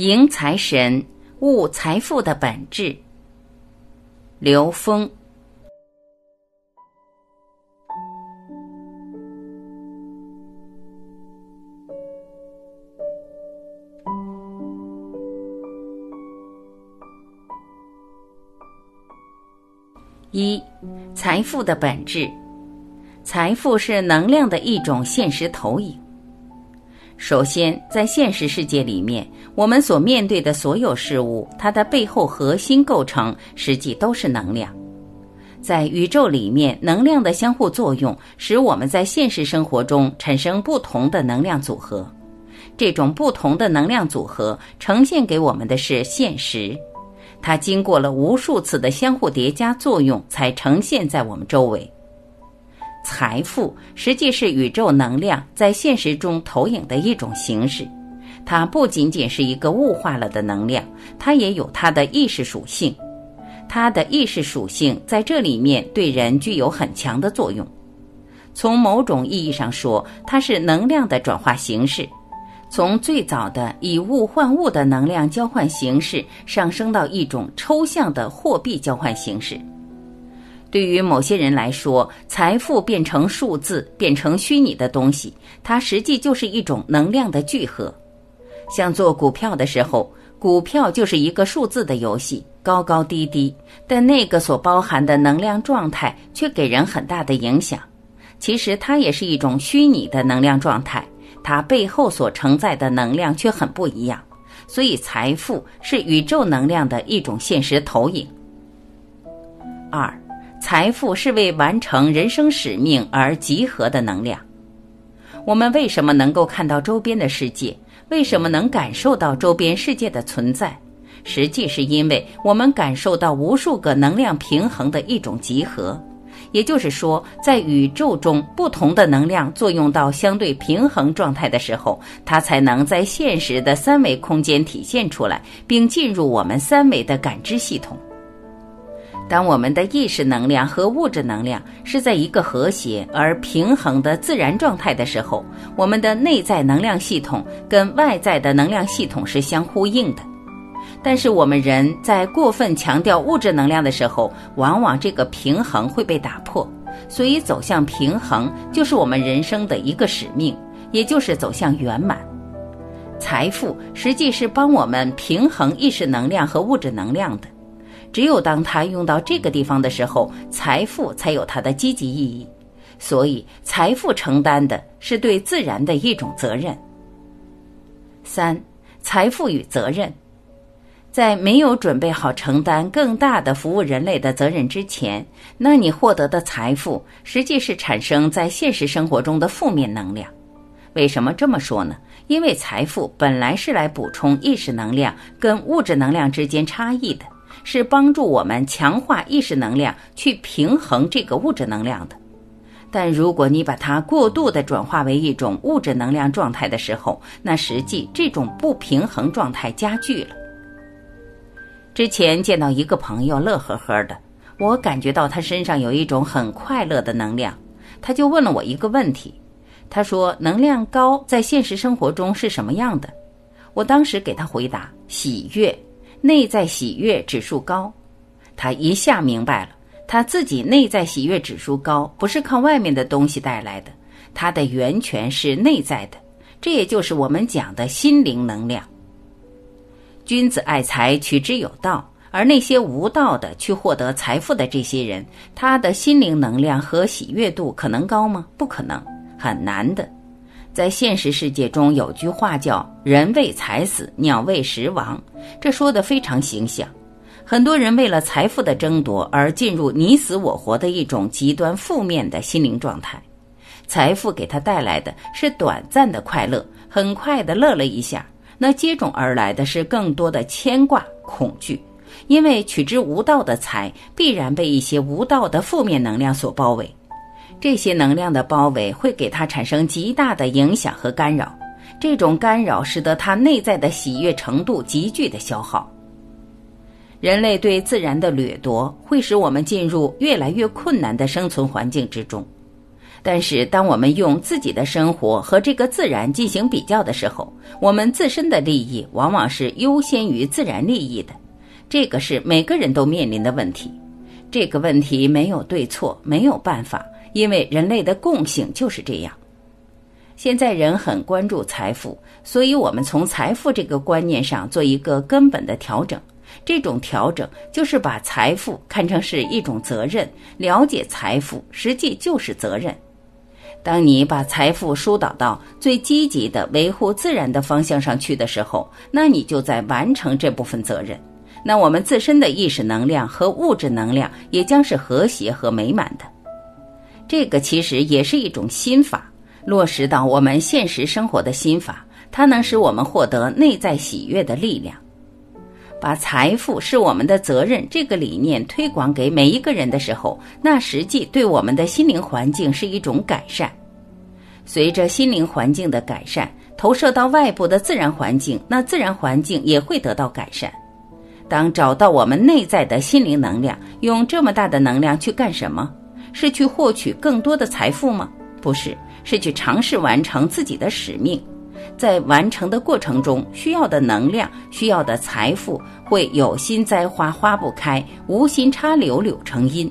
迎财神，悟财富的本质。刘峰。一，财富的本质。财富是能量的一种现实投影。首先，在现实世界里面，我们所面对的所有事物，它的背后核心构成实际都是能量。在宇宙里面，能量的相互作用使我们在现实生活中产生不同的能量组合。这种不同的能量组合呈现给我们的是现实，它经过了无数次的相互叠加作用，才呈现在我们周围。财富实际是宇宙能量在现实中投影的一种形式，它不仅仅是一个物化了的能量，它也有它的意识属性。它的意识属性在这里面对人具有很强的作用。从某种意义上说，它是能量的转化形式，从最早的以物换物的能量交换形式上升到一种抽象的货币交换形式。对于某些人来说，财富变成数字，变成虚拟的东西，它实际就是一种能量的聚合。像做股票的时候，股票就是一个数字的游戏，高高低低，但那个所包含的能量状态却给人很大的影响。其实它也是一种虚拟的能量状态，它背后所承载的能量却很不一样。所以，财富是宇宙能量的一种现实投影。二。财富是为完成人生使命而集合的能量。我们为什么能够看到周边的世界？为什么能感受到周边世界的存在？实际是因为我们感受到无数个能量平衡的一种集合。也就是说，在宇宙中不同的能量作用到相对平衡状态的时候，它才能在现实的三维空间体现出来，并进入我们三维的感知系统。当我们的意识能量和物质能量是在一个和谐而平衡的自然状态的时候，我们的内在能量系统跟外在的能量系统是相呼应的。但是我们人在过分强调物质能量的时候，往往这个平衡会被打破。所以走向平衡就是我们人生的一个使命，也就是走向圆满。财富实际是帮我们平衡意识能量和物质能量的。只有当它用到这个地方的时候，财富才有它的积极意义。所以，财富承担的是对自然的一种责任。三、财富与责任，在没有准备好承担更大的服务人类的责任之前，那你获得的财富实际是产生在现实生活中的负面能量。为什么这么说呢？因为财富本来是来补充意识能量跟物质能量之间差异的。是帮助我们强化意识能量，去平衡这个物质能量的。但如果你把它过度的转化为一种物质能量状态的时候，那实际这种不平衡状态加剧了。之前见到一个朋友乐呵呵的，我感觉到他身上有一种很快乐的能量，他就问了我一个问题，他说：“能量高在现实生活中是什么样的？”我当时给他回答：“喜悦。”内在喜悦指数高，他一下明白了，他自己内在喜悦指数高，不是靠外面的东西带来的，它的源泉是内在的，这也就是我们讲的心灵能量。君子爱财，取之有道，而那些无道的去获得财富的这些人，他的心灵能量和喜悦度可能高吗？不可能，很难的。在现实世界中，有句话叫“人为财死，鸟为食亡”，这说的非常形象。很多人为了财富的争夺而进入你死我活的一种极端负面的心灵状态。财富给他带来的是短暂的快乐，很快的乐了一下，那接踵而来的是更多的牵挂、恐惧，因为取之无道的财必然被一些无道的负面能量所包围。这些能量的包围会给他产生极大的影响和干扰，这种干扰使得他内在的喜悦程度急剧的消耗。人类对自然的掠夺会使我们进入越来越困难的生存环境之中。但是，当我们用自己的生活和这个自然进行比较的时候，我们自身的利益往往是优先于自然利益的。这个是每个人都面临的问题。这个问题没有对错，没有办法，因为人类的共性就是这样。现在人很关注财富，所以我们从财富这个观念上做一个根本的调整。这种调整就是把财富看成是一种责任，了解财富实际就是责任。当你把财富疏导到最积极的维护自然的方向上去的时候，那你就在完成这部分责任。那我们自身的意识能量和物质能量也将是和谐和美满的。这个其实也是一种心法，落实到我们现实生活的心法，它能使我们获得内在喜悦的力量。把财富是我们的责任这个理念推广给每一个人的时候，那实际对我们的心灵环境是一种改善。随着心灵环境的改善，投射到外部的自然环境，那自然环境也会得到改善。当找到我们内在的心灵能量，用这么大的能量去干什么？是去获取更多的财富吗？不是，是去尝试完成自己的使命。在完成的过程中，需要的能量、需要的财富，会有心栽花花不开，无心插柳柳成荫。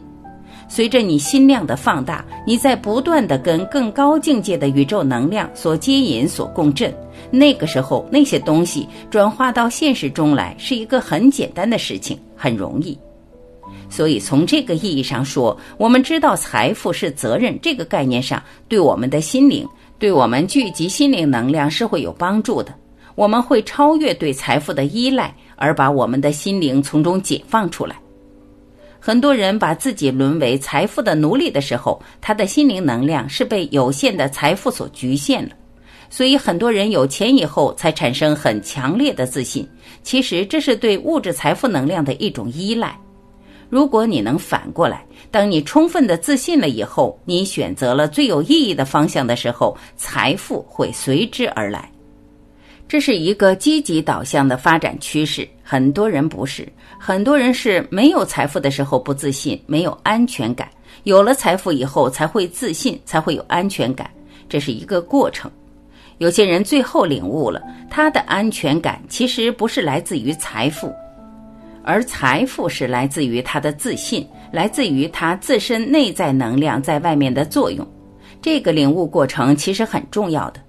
随着你心量的放大，你在不断的跟更高境界的宇宙能量所接引、所共振。那个时候，那些东西转化到现实中来，是一个很简单的事情，很容易。所以，从这个意义上说，我们知道财富是责任这个概念上，对我们的心灵。对我们聚集心灵能量是会有帮助的。我们会超越对财富的依赖，而把我们的心灵从中解放出来。很多人把自己沦为财富的奴隶的时候，他的心灵能量是被有限的财富所局限了。所以，很多人有钱以后才产生很强烈的自信。其实，这是对物质财富能量的一种依赖。如果你能反过来，当你充分的自信了以后，你选择了最有意义的方向的时候，财富会随之而来。这是一个积极导向的发展趋势。很多人不是，很多人是没有财富的时候不自信，没有安全感；有了财富以后才会自信，才会有安全感。这是一个过程。有些人最后领悟了，他的安全感其实不是来自于财富。而财富是来自于他的自信，来自于他自身内在能量在外面的作用。这个领悟过程其实很重要的，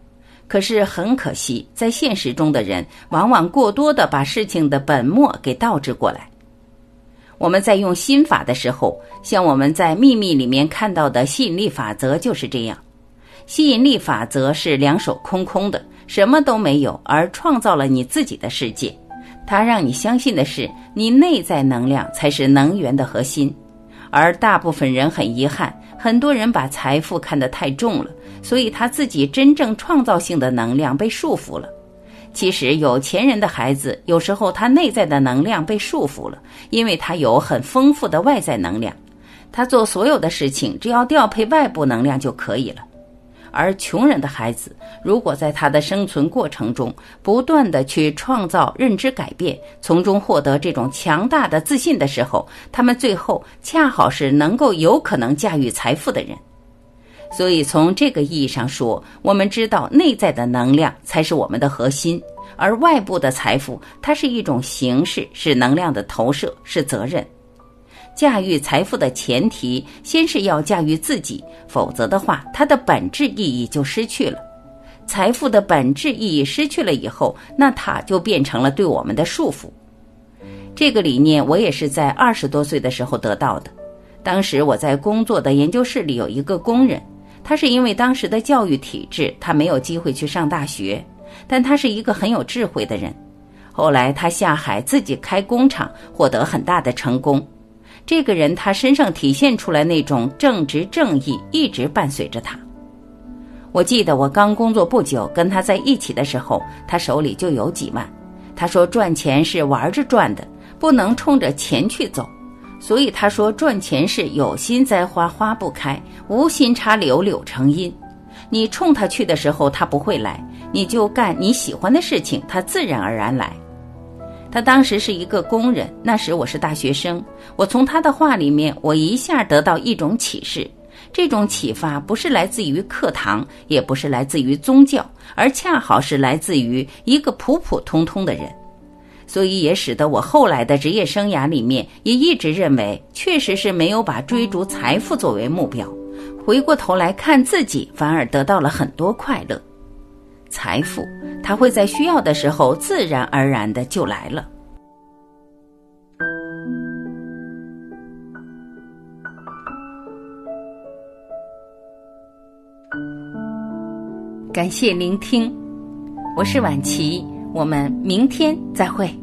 可是很可惜，在现实中的人往往过多的把事情的本末给倒置过来。我们在用心法的时候，像我们在秘密里面看到的吸引力法则就是这样。吸引力法则是两手空空的，什么都没有，而创造了你自己的世界。它让你相信的是，你内在能量才是能源的核心，而大部分人很遗憾，很多人把财富看得太重了，所以他自己真正创造性的能量被束缚了。其实有钱人的孩子，有时候他内在的能量被束缚了，因为他有很丰富的外在能量，他做所有的事情只要调配外部能量就可以了。而穷人的孩子，如果在他的生存过程中不断的去创造认知改变，从中获得这种强大的自信的时候，他们最后恰好是能够有可能驾驭财富的人。所以从这个意义上说，我们知道内在的能量才是我们的核心，而外部的财富它是一种形式，是能量的投射，是责任。驾驭财富的前提，先是要驾驭自己，否则的话，它的本质意义就失去了。财富的本质意义失去了以后，那它就变成了对我们的束缚。这个理念我也是在二十多岁的时候得到的。当时我在工作的研究室里有一个工人，他是因为当时的教育体制，他没有机会去上大学，但他是一个很有智慧的人。后来他下海自己开工厂，获得很大的成功。这个人，他身上体现出来那种正直正义，一直伴随着他。我记得我刚工作不久，跟他在一起的时候，他手里就有几万。他说赚钱是玩着赚的，不能冲着钱去走。所以他说赚钱是有心栽花花不开，无心插柳柳成荫。你冲他去的时候，他不会来；你就干你喜欢的事情，他自然而然来。他当时是一个工人，那时我是大学生。我从他的话里面，我一下得到一种启示：这种启发不是来自于课堂，也不是来自于宗教，而恰好是来自于一个普普通通的人。所以也使得我后来的职业生涯里面，也一直认为，确实是没有把追逐财富作为目标。回过头来看自己，反而得到了很多快乐。财富，它会在需要的时候自然而然的就来了。感谢聆听，我是晚琪，我们明天再会。